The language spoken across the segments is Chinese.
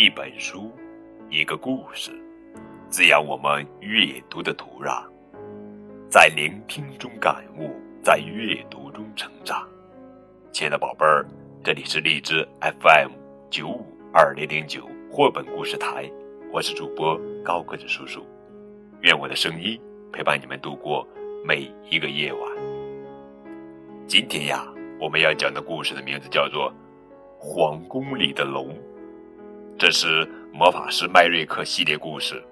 一本书，一个故事，滋养我们阅读的土壤，在聆听中感悟，在阅读中成长。亲爱的宝贝儿，这里是荔枝 FM 九五二零零九绘本故事台，我是主播高个子叔叔。愿我的声音陪伴你们度过每一个夜晚。今天呀，我们要讲的故事的名字叫做《皇宫里的龙》。这是魔法师麦瑞克系列故事，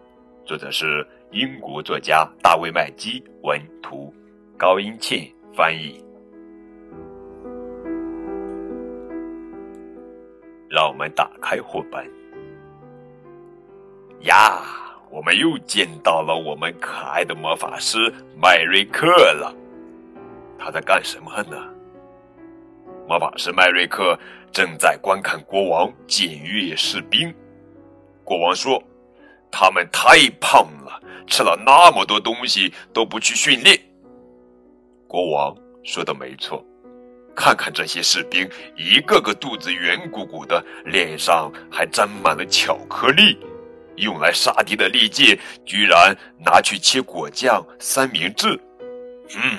作者是英国作家大卫麦基文图，高英倩翻译。让我们打开绘本。呀，我们又见到了我们可爱的魔法师麦瑞克了。他在干什么呢？魔法师麦瑞克。正在观看国王检阅士兵。国王说：“他们太胖了，吃了那么多东西都不去训练。”国王说的没错，看看这些士兵，一个个肚子圆鼓鼓的，脸上还沾满了巧克力，用来杀敌的利剑居然拿去切果酱、三明治。嗯，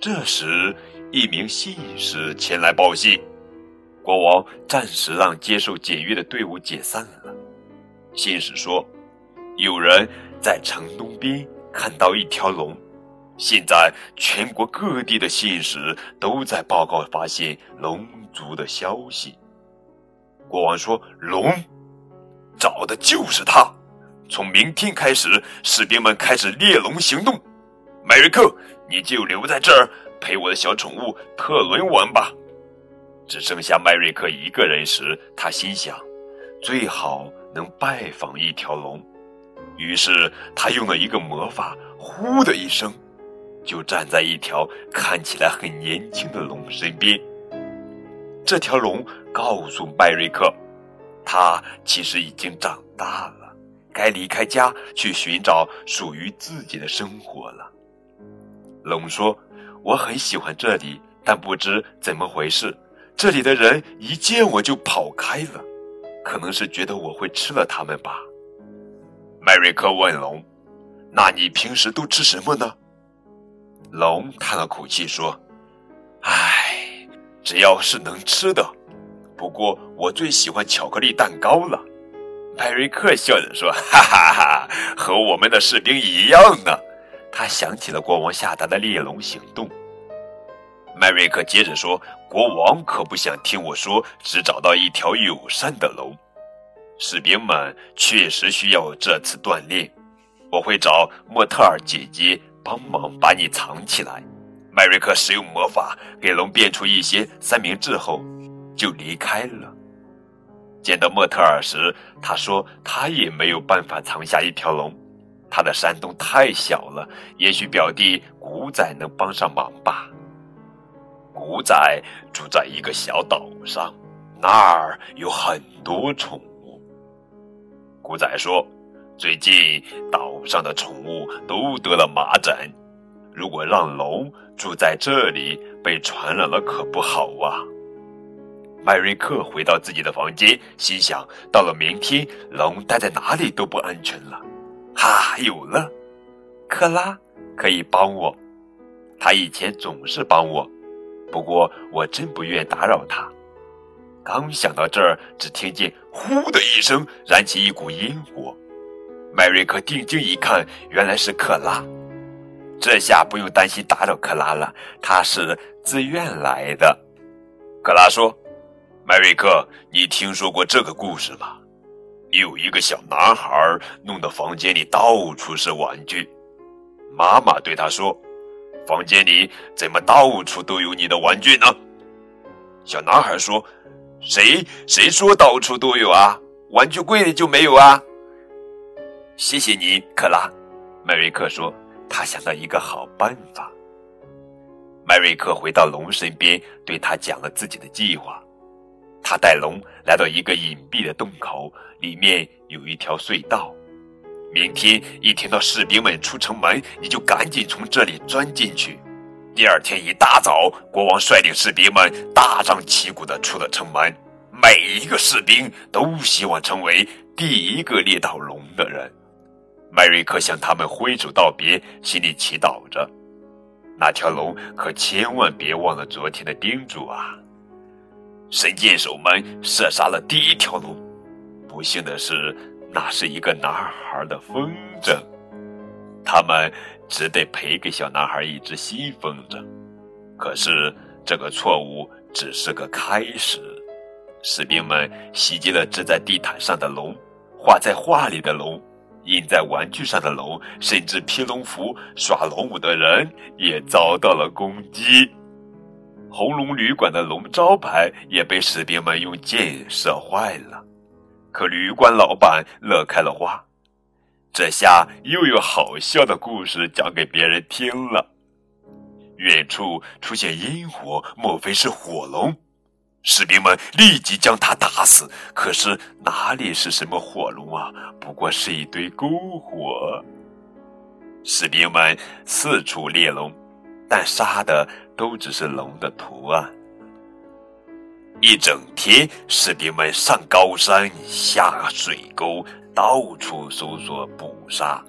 这时一名信使前来报信。国王暂时让接受检阅的队伍解散了。信使说，有人在城东边看到一条龙。现在全国各地的信使都在报告发现龙族的消息。国王说：“龙，找的就是他。从明天开始，士兵们开始猎龙行动。迈瑞克，你就留在这儿陪我的小宠物特伦玩吧。”只剩下麦瑞克一个人时，他心想，最好能拜访一条龙。于是他用了一个魔法，呼的一声，就站在一条看起来很年轻的龙身边。这条龙告诉麦瑞克，他其实已经长大了，该离开家去寻找属于自己的生活了。龙说：“我很喜欢这里，但不知怎么回事。”这里的人一见我就跑开了，可能是觉得我会吃了他们吧。麦瑞克问龙：“那你平时都吃什么呢？”龙叹了口气说：“唉，只要是能吃的。不过我最喜欢巧克力蛋糕了。”麦瑞克笑着说：“哈哈哈，和我们的士兵一样呢。”他想起了国王下达的猎龙行动。麦瑞克接着说：“国王可不想听我说，只找到一条友善的龙。士兵们确实需要这次锻炼。我会找莫特尔姐姐帮忙把你藏起来。”麦瑞克使用魔法给龙变出一些三明治后，就离开了。见到莫特尔时，他说：“他也没有办法藏下一条龙，他的山洞太小了。也许表弟古仔能帮上忙吧。”古仔住在一个小岛上，那儿有很多宠物。古仔说：“最近岛上的宠物都得了麻疹，如果让龙住在这里，被传染了可不好啊。”麦瑞克回到自己的房间，心想：到了明天，龙待在哪里都不安全了。哈，有了，克拉可以帮我，他以前总是帮我。不过我真不愿打扰他。刚想到这儿，只听见“呼”的一声，燃起一股烟火。麦瑞克定睛一看，原来是克拉。这下不用担心打扰克拉了，他是自愿来的。克拉说：“麦瑞克，你听说过这个故事吗？有一个小男孩弄得房间里到处是玩具，妈妈对他说。”房间里怎么到处都有你的玩具呢？小男孩说：“谁谁说到处都有啊？玩具柜里就没有啊？”谢谢你，克拉。麦瑞克说：“他想到一个好办法。”麦瑞克回到龙身边，对他讲了自己的计划。他带龙来到一个隐蔽的洞口，里面有一条隧道。明天一听到士兵们出城门，你就赶紧从这里钻进去。第二天一大早，国王率领士兵们大张旗鼓地出了城门。每一个士兵都希望成为第一个猎到龙的人。麦瑞克向他们挥手道别，心里祈祷着：“那条龙可千万别忘了昨天的叮嘱啊！”神箭手们射杀了第一条龙，不幸的是，那是一个男孩的风筝，他们只得赔给小男孩一只新风筝。可是，这个错误只是个开始。士兵们袭击了支在地毯上的龙，画在画里的龙。印在玩具上的龙，甚至披龙服、耍龙舞的人也遭到了攻击。红龙旅馆的龙招牌也被士兵们用箭射坏了。可旅馆老板乐开了花，这下又有好笑的故事讲给别人听了。远处出现烟火，莫非是火龙？士兵们立即将他打死，可是哪里是什么火龙啊？不过是一堆篝火。士兵们四处猎龙，但杀的都只是龙的图案。一整天，士兵们上高山下水沟，到处搜索捕杀，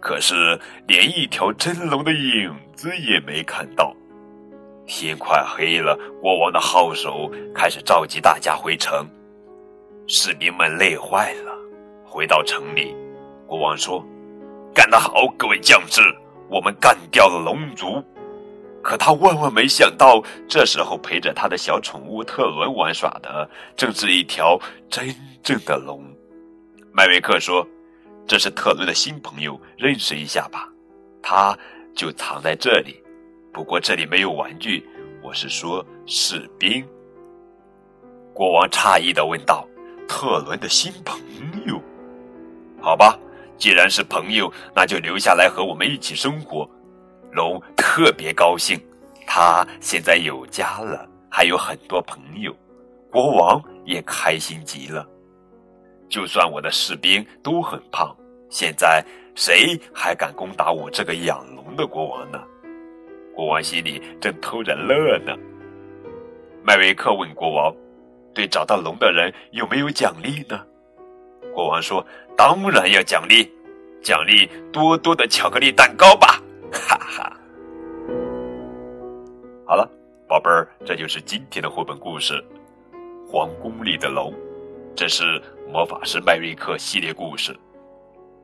可是连一条真龙的影子也没看到。天快黑了，国王的号手开始召集大家回城。士兵们累坏了，回到城里。国王说：“干得好，各位将士，我们干掉了龙族。”可他万万没想到，这时候陪着他的小宠物特伦玩耍的，正是一条真正的龙。麦维克说：“这是特伦的新朋友，认识一下吧。”他就藏在这里。不过这里没有玩具，我是说士兵。国王诧异的问道：“特伦的新朋友？好吧，既然是朋友，那就留下来和我们一起生活。”龙特别高兴，他现在有家了，还有很多朋友。国王也开心极了。就算我的士兵都很胖，现在谁还敢攻打我这个养龙的国王呢？国王心里正偷着乐呢。麦维克问国王：“对找到龙的人有没有奖励呢？”国王说：“当然要奖励，奖励多多的巧克力蛋糕吧！”好了，宝贝儿，这就是今天的绘本故事《皇宫里的龙》。这是魔法师麦瑞克系列故事。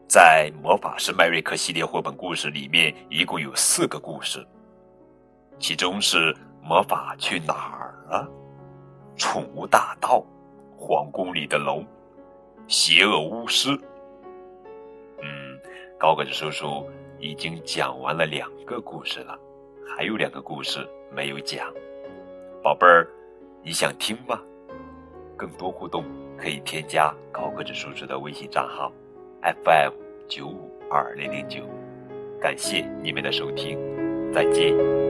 在魔法师麦瑞克系列绘本故事里面，一共有四个故事。其中是魔法去哪儿了？宠物大盗，皇宫里的龙，邪恶巫师。嗯，高个子叔叔已经讲完了两个故事了，还有两个故事没有讲。宝贝儿，你想听吗？更多互动可以添加高个子叔叔的微信账号：FM 九五二零零九。感谢你们的收听，再见。